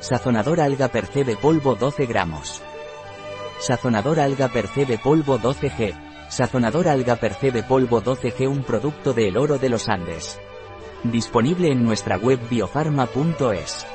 Sazonador alga percebe polvo 12 gramos. Sazonador alga percebe polvo 12G. Sazonador alga percebe polvo 12G un producto de El Oro de los Andes. Disponible en nuestra web biofarma.es.